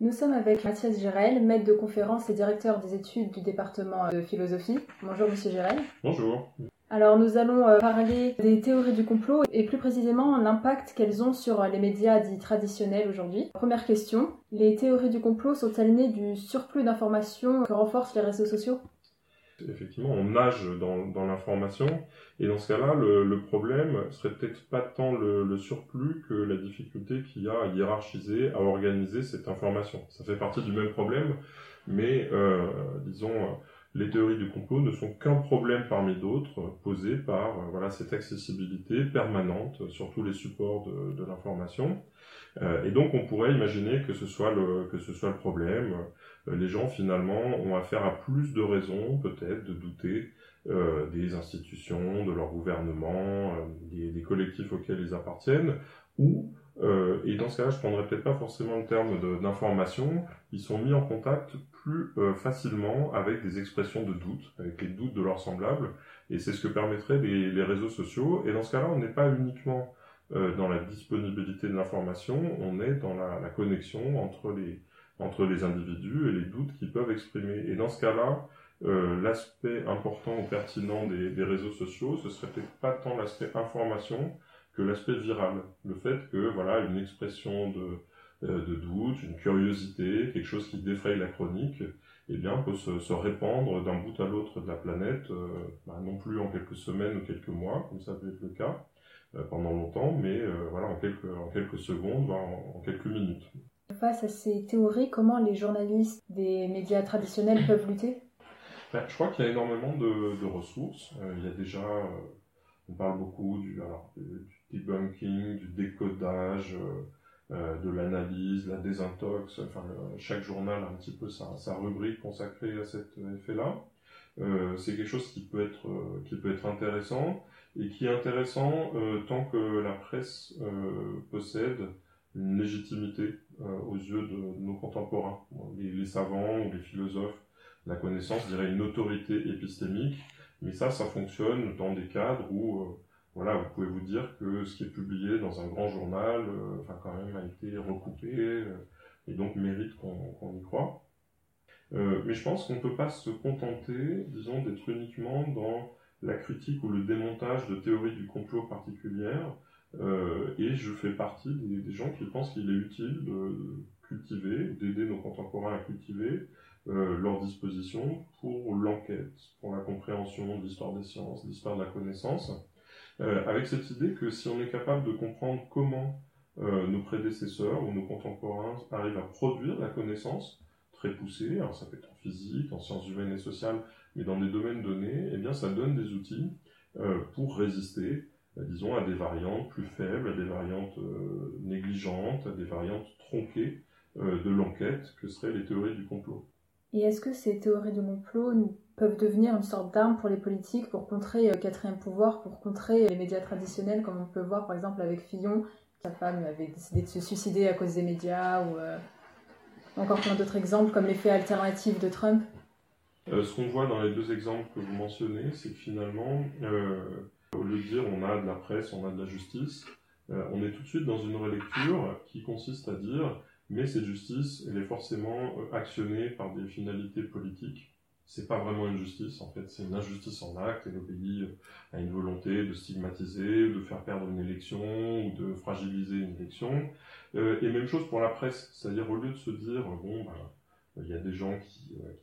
Nous sommes avec Mathias Gérel, maître de conférence et directeur des études du département de philosophie. Bonjour Monsieur Gérel. Bonjour. Alors nous allons euh, parler des théories du complot et plus précisément l'impact qu'elles ont sur les médias dits traditionnels aujourd'hui. Première question, les théories du complot sont-elles nées du surplus d'informations que renforcent les réseaux sociaux? Effectivement, on nage dans, l'information et dans ce cas-là, le, problème serait peut-être pas tant le, surplus que la difficulté qu'il y a à hiérarchiser, à organiser cette information. Ça fait partie du même problème, mais euh, disons les théories du complot ne sont qu'un problème parmi d'autres posés par euh, voilà, cette accessibilité permanente sur tous les supports de, l'information. Euh, et donc on pourrait imaginer que ce soit le, que ce soit le problème. Euh, les gens finalement ont affaire à plus de raisons peut-être de douter des institutions, de leur gouvernement, des, des, collectifs auxquels ils appartiennent, ou euh, et dans ce cas-là, je prendrais peut-être pas forcément le terme d'information. Ils sont mis en contact plus euh, facilement avec des expressions de doute, avec les doutes de leurs semblables. Et c'est ce que permettraient les, réseaux sociaux. Et dans ce cas-là, on n'est pas uniquement euh, dans la disponibilité de l'information, on est dans la, connexion entre les, entre les individus et les doutes qu'ils peuvent exprimer. Et dans ce cas-là, l'aspect important ou pertinent des, des réseaux sociaux, ce serait peut-être pas tant l'aspect information, que l'aspect viral. Le fait que, voilà, une expression de, euh, de doute, une curiosité, quelque chose qui défraye la chronique, eh bien, peut se, se répandre d'un bout à l'autre de la planète, euh, bah, non plus en quelques semaines ou quelques mois, comme ça peut être le cas, euh, pendant longtemps, mais voilà, en quelques, en quelques secondes, en, quelques minutes. Face à ces théories, comment les journalistes des médias traditionnels peuvent lutter? Ben, Je crois qu'il y a énormément de, de ressources. il y a déjà on parle beaucoup du, alors, du debunking, du décodage, euh, euh, de l'analyse, la désintox. Enfin, chaque journal a un petit peu sa, sa rubrique consacrée à cet effet-là. Euh, c'est quelque chose qui peut être qui peut être intéressant et qui est intéressant tant que la presse possède une légitimité aux yeux de, nos contemporains, les, les, savants ou les philosophes. La connaissance dirait une autorité épistémique mais ça, ça fonctionne dans des cadres où, euh, voilà, vous pouvez vous dire que ce qui est publié dans un grand journal, euh, enfin, quand même, a été recoupé, euh, et donc mérite qu'on y croit. mais je pense qu'on ne peut pas se contenter, disons, d'être uniquement dans la critique ou le démontage de théories du complot particulières, et je fais partie des, des gens qui pensent qu'il est utile de cultiver, d'aider nos contemporains à cultiver euh, leur disposition pour l'enquête, pour la compréhension de l'histoire des sciences, de l'histoire de la connaissance, euh, avec cette idée que si on est capable de comprendre comment euh, nos prédécesseurs ou nos contemporains arrivent à produire la connaissance très poussée, alors ça peut être en physique, en sciences humaines et sociales, mais dans des domaines donnés, eh bien ça donne des outils euh, pour résister, disons, à des variantes plus faibles, à des variantes négligentes, à des variantes tronquées de l'enquête que seraient les théories du complot. Et est-ce que ces théories du complot peuvent devenir une sorte d'arme pour les politiques pour contrer le euh, quatrième pouvoir, pour contrer les médias traditionnels, comme on peut voir par exemple avec Fillon, sa femme avait décidé de se suicider à cause des médias, ou euh, encore plein d'autres exemples comme l'effet alternatif de Trump? Euh, Ce qu'on voit dans les deux exemples que vous mentionnez, c'est que finalement, au lieu de dire on a de la presse, on a de la justice, on est tout de suite dans une relecture qui consiste à dire mais cette justice, elle est forcément euh, actionnée par des finalités politiques. C'est pas vraiment une justice, en fait, c'est une injustice en acte. Elle obéit euh, à une volonté de stigmatiser, de faire perdre une élection ou de fragiliser une élection. Euh, et même chose pour la presse, c'est-à-dire au lieu de se dire bon, bah, il y a des gens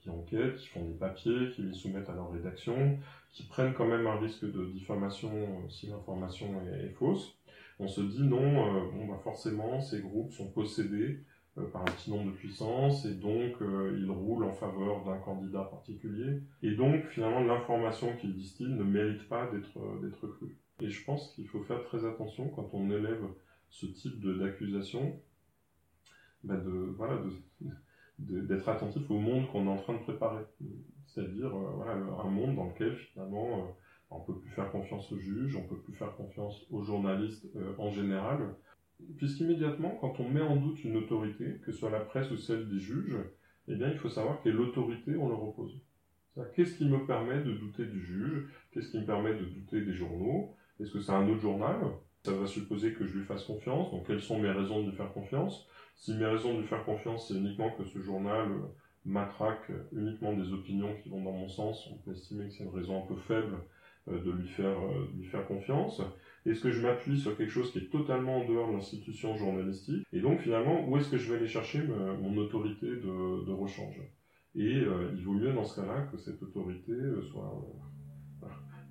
qui, enquêtent, qui font des papiers, qui les soumettent à leur rédaction, qui prennent quand même un risque de diffamation si l'information est, fausse. On se dit non, bon, bah forcément, ces groupes sont possédés par un petit nombre de puissances et donc euh, il roule en faveur d'un candidat particulier. Et donc finalement l'information qu'il distille ne mérite pas d'être euh, crue. Et je pense qu'il faut faire très attention quand on élève ce type d'accusation, bah de voilà d'être attentif au monde qu'on est en train de préparer. C'est-à-dire voilà, un monde dans lequel finalement on peut plus faire confiance aux juges, on peut plus faire confiance aux journalistes en général, Puisqu'immédiatement, quand on met en doute une autorité, que ce soit la presse ou celle des juges, eh bien, il faut savoir quelle autorité on leur oppose. Qu'est-ce qui me permet de douter du juge? Qu'est-ce qui me permet de douter des journaux? Est-ce que c'est un autre journal? Ça va supposer que je lui fasse confiance. Donc quelles sont mes raisons de lui faire confiance? Si mes raisons de lui faire confiance, c'est uniquement que ce journal matraque uniquement des opinions qui vont dans mon sens, on peut estimer que c'est une raison un peu faible de lui faire, euh, lui faire confiance Est-ce que je m'appuie sur quelque chose qui est totalement en dehors de l'institution journalistique? Et donc finalement, où est-ce que je vais aller chercher mon autorité de, de rechange? Et euh, il vaut mieux dans ce cas-là que cette autorité soit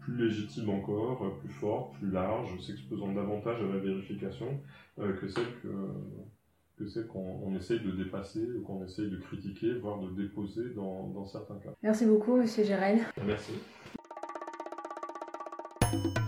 plus légitime encore, plus forte, plus large, s'exposant davantage à la vérification que celle que que c'est qu'on essaye de dépasser ou qu'on essaye de critiquer, voire de déposer dans, dans certains cas. Merci beaucoup, Monsieur Gérel. Merci. Thank you.